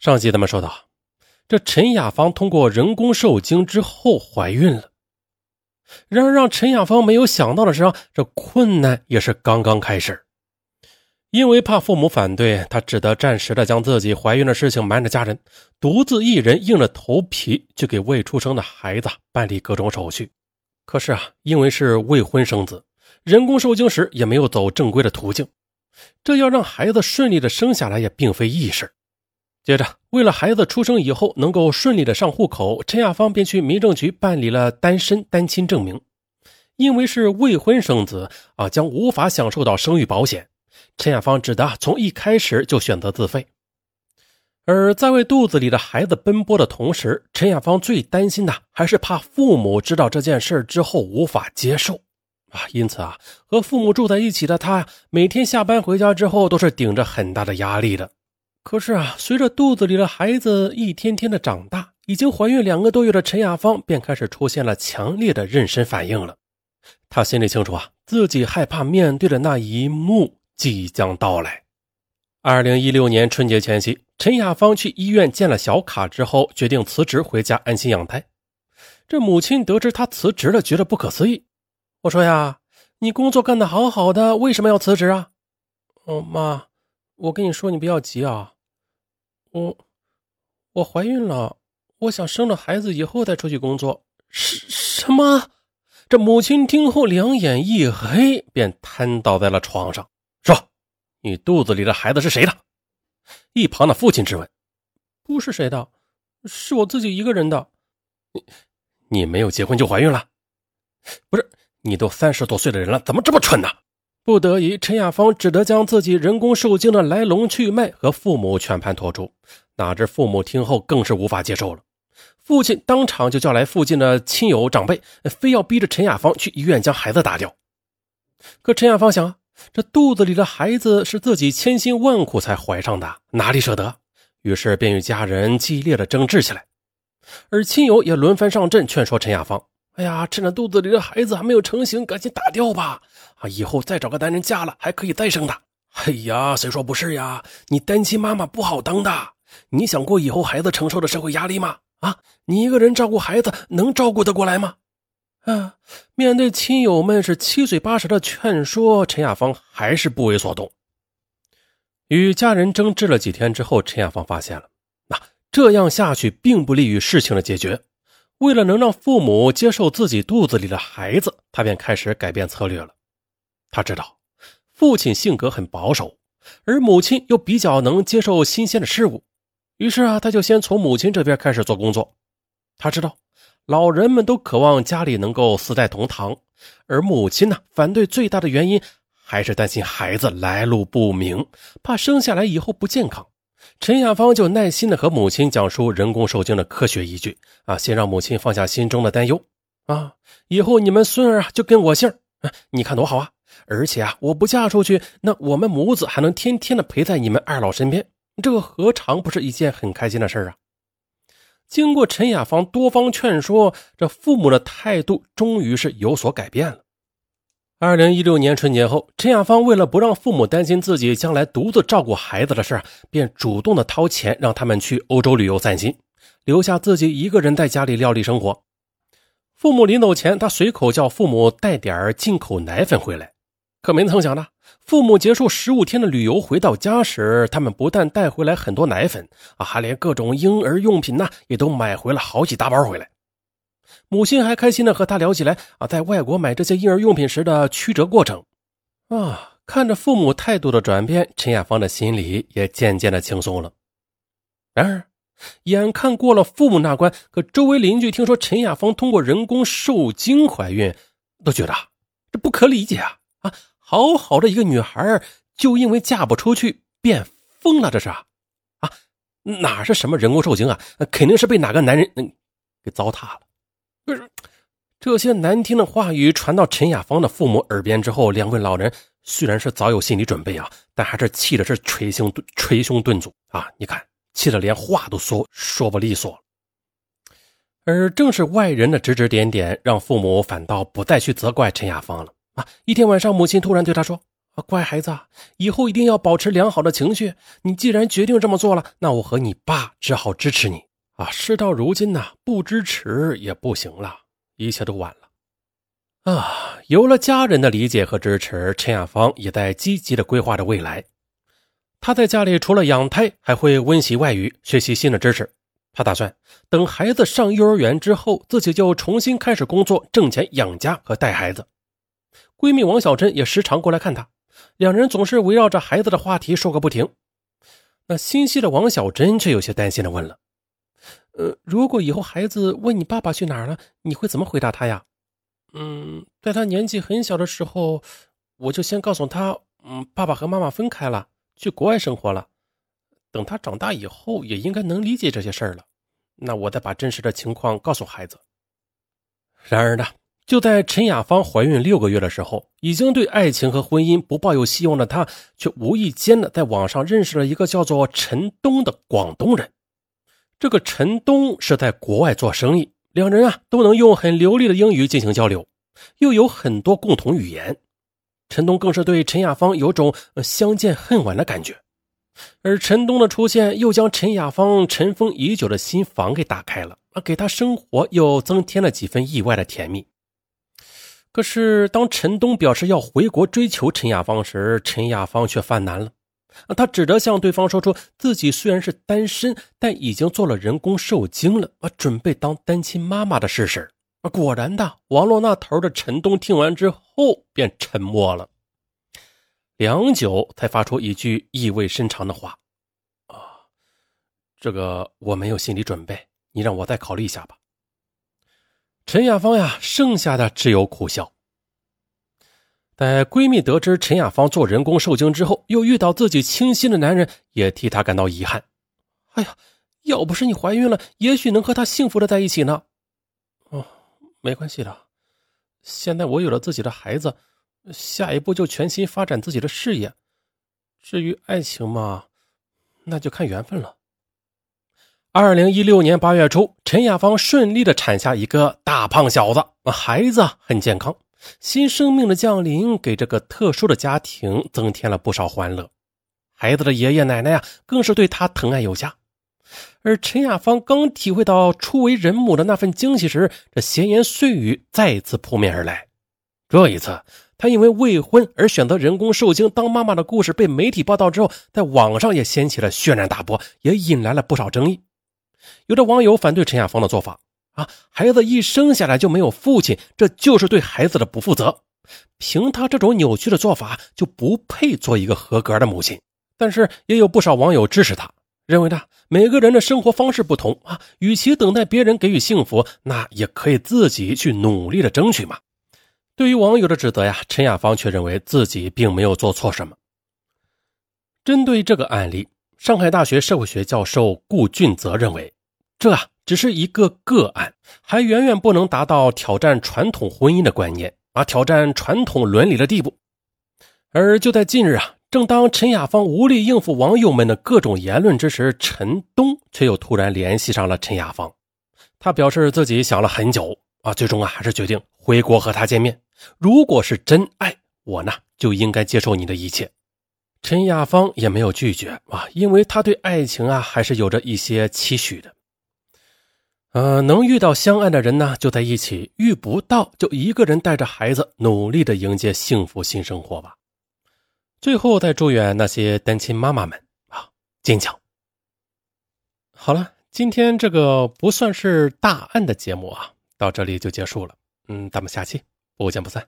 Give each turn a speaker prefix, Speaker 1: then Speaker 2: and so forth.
Speaker 1: 上集咱们说到，这陈雅芳通过人工受精之后怀孕了。然而，让陈雅芳没有想到的是，这困难也是刚刚开始。因为怕父母反对，她只得暂时的将自己怀孕的事情瞒着家人，独自一人硬着头皮去给未出生的孩子办理各种手续。可是啊，因为是未婚生子，人工受精时也没有走正规的途径，这要让孩子顺利的生下来也并非易事。接着，为了孩子出生以后能够顺利的上户口，陈亚芳便去民政局办理了单身单亲证明。因为是未婚生子啊，将无法享受到生育保险，陈亚芳只得从一开始就选择自费。而在为肚子里的孩子奔波的同时，陈亚芳最担心的还是怕父母知道这件事之后无法接受啊。因此啊，和父母住在一起的她，每天下班回家之后都是顶着很大的压力的。可是啊，随着肚子里的孩子一天天的长大，已经怀孕两个多月的陈亚芳便开始出现了强烈的妊娠反应了。她心里清楚啊，自己害怕面对的那一幕即将到来。二零一六年春节前夕，陈亚芳去医院见了小卡之后，决定辞职回家安心养胎。这母亲得知她辞职了，觉得不可思议。我说呀，你工作干得好好的，为什么要辞职啊？哦，妈。我跟你说，你不要急啊，我我怀孕了，我想生了孩子以后再出去工作。什什么？这母亲听后两眼一黑，便瘫倒在了床上，说：“你肚子里的孩子是谁的？”一旁的父亲质问：“不是谁的，是我自己一个人的。你你没有结婚就怀孕了？不是，你都三十多岁的人了，怎么这么蠢呢？”不得已，陈亚芳只得将自己人工受精的来龙去脉和父母全盘托出。哪知父母听后更是无法接受了，父亲当场就叫来附近的亲友长辈，非要逼着陈亚芳去医院将孩子打掉。可陈亚芳想，这肚子里的孩子是自己千辛万苦才怀上的，哪里舍得？于是便与家人激烈的争执起来，而亲友也轮番上阵劝说陈亚芳。哎呀，趁着肚子里的孩子还没有成型，赶紧打掉吧！啊，以后再找个男人嫁了，还可以再生的。哎呀，谁说不是呀？你单亲妈妈不好当的。你想过以后孩子承受的社会压力吗？啊，你一个人照顾孩子，能照顾得过来吗？啊，面对亲友们是七嘴八舌的劝说，陈亚芳还是不为所动。与家人争执了几天之后，陈亚芳发现了，那这样下去并不利于事情的解决。为了能让父母接受自己肚子里的孩子，他便开始改变策略了。他知道父亲性格很保守，而母亲又比较能接受新鲜的事物，于是啊，他就先从母亲这边开始做工作。他知道老人们都渴望家里能够四代同堂，而母亲呢，反对最大的原因还是担心孩子来路不明，怕生下来以后不健康。陈亚芳就耐心的和母亲讲述人工受精的科学依据啊，先让母亲放下心中的担忧啊，以后你们孙儿啊就跟我姓你看多好啊！而且啊，我不嫁出去，那我们母子还能天天的陪在你们二老身边，这个何尝不是一件很开心的事啊？经过陈亚芳多方劝说，这父母的态度终于是有所改变了。二零一六年春节后，陈亚芳为了不让父母担心自己将来独自照顾孩子的事儿便主动的掏钱让他们去欧洲旅游散心，留下自己一个人在家里料理生活。父母临走前，他随口叫父母带点进口奶粉回来，可没曾想呢，父母结束十五天的旅游回到家时，他们不但带回来很多奶粉啊，还连各种婴儿用品呢也都买回了好几大包回来。母亲还开心的和他聊起来啊，在外国买这些婴儿用品时的曲折过程啊，看着父母态度的转变，陈亚芳的心里也渐渐的轻松了。然而，眼看过了父母那关，可周围邻居听说陈亚芳通过人工受精怀孕，都觉得这不可理解啊啊！好好的一个女孩，就因为嫁不出去变疯了，这是啊啊！哪是什么人工受精啊？肯定是被哪个男人给糟蹋了。这些难听的话语传到陈亚芳的父母耳边之后，两位老人虽然是早有心理准备啊，但还是气的是捶胸捶胸顿足啊！你看，气得连话都说说不利索。而正是外人的指指点点，让父母反倒不再去责怪陈亚芳了啊！一天晚上，母亲突然对他说：“啊乖孩子，以后一定要保持良好的情绪。你既然决定这么做了，那我和你爸只好支持你啊。事到如今呢，不支持也不行了，一切都晚了啊。有了家人的理解和支持，陈亚芳也在积极的规划着未来。他在家里除了养胎，还会温习外语，学习新的知识。他打算等孩子上幼儿园之后，自己就重新开始工作，挣钱养家和带孩子。闺蜜王小珍也时常过来看他。两人总是围绕着孩子的话题说个不停。那心细的王小珍却有些担心的问了：“呃，如果以后孩子问你爸爸去哪儿了，你会怎么回答他呀？”“嗯，在他年纪很小的时候，我就先告诉他，嗯，爸爸和妈妈分开了，去国外生活了。等他长大以后，也应该能理解这些事儿了。那我再把真实的情况告诉孩子。”然而呢？就在陈雅芳怀孕六个月的时候，已经对爱情和婚姻不抱有希望的她，却无意间的在网上认识了一个叫做陈东的广东人。这个陈东是在国外做生意，两人啊都能用很流利的英语进行交流，又有很多共同语言。陈东更是对陈雅芳有种相见恨晚的感觉，而陈东的出现又将陈雅芳尘封已久的心房给打开了，啊，给她生活又增添了几分意外的甜蜜。可是，当陈东表示要回国追求陈雅芳时，陈雅芳却犯难了。啊他只得向对方说出自己虽然是单身，但已经做了人工受精了，啊，准备当单亲妈妈的事实。啊，果然的，网络那头的陈东听完之后便沉默了，良久才发出一句意味深长的话：“啊，这个我没有心理准备，你让我再考虑一下吧。”陈雅芳呀，剩下的只有苦笑。在闺蜜得知陈雅芳做人工受精之后，又遇到自己倾心的男人，也替她感到遗憾。哎呀，要不是你怀孕了，也许能和他幸福的在一起呢。哦，没关系的，现在我有了自己的孩子，下一步就全心发展自己的事业。至于爱情嘛，那就看缘分了。二零一六年八月初，陈雅芳顺利的产下一个大胖小子，孩子很健康。新生命的降临给这个特殊的家庭增添了不少欢乐。孩子的爷爷奶奶呀，更是对他疼爱有加。而陈雅芳刚体会到初为人母的那份惊喜时，这闲言碎语再次扑面而来。这一次，她因为未婚而选择人工受精当妈妈的故事被媒体报道之后，在网上也掀起了轩然大波，也引来了不少争议。有的网友反对陈亚芳的做法啊，孩子一生下来就没有父亲，这就是对孩子的不负责。凭他这种扭曲的做法，就不配做一个合格的母亲。但是也有不少网友支持他，认为呢，每个人的生活方式不同啊，与其等待别人给予幸福，那也可以自己去努力的争取嘛。对于网友的指责呀，陈亚芳却认为自己并没有做错什么。针对这个案例。上海大学社会学教授顾俊泽认为，这啊只是一个个案，还远远不能达到挑战传统婚姻的观念啊，挑战传统伦理的地步。而就在近日啊，正当陈雅芳无力应付网友们的各种言论之时，陈东却又突然联系上了陈雅芳。他表示自己想了很久啊，最终啊还是决定回国和她见面。如果是真爱，我呢就应该接受你的一切。陈亚芳也没有拒绝啊，因为他对爱情啊还是有着一些期许的。呃，能遇到相爱的人呢，就在一起；遇不到，就一个人带着孩子，努力的迎接幸福新生活吧。最后，再祝愿那些单亲妈妈们啊坚强。好了，今天这个不算是大案的节目啊，到这里就结束了。嗯，咱们下期不见不散。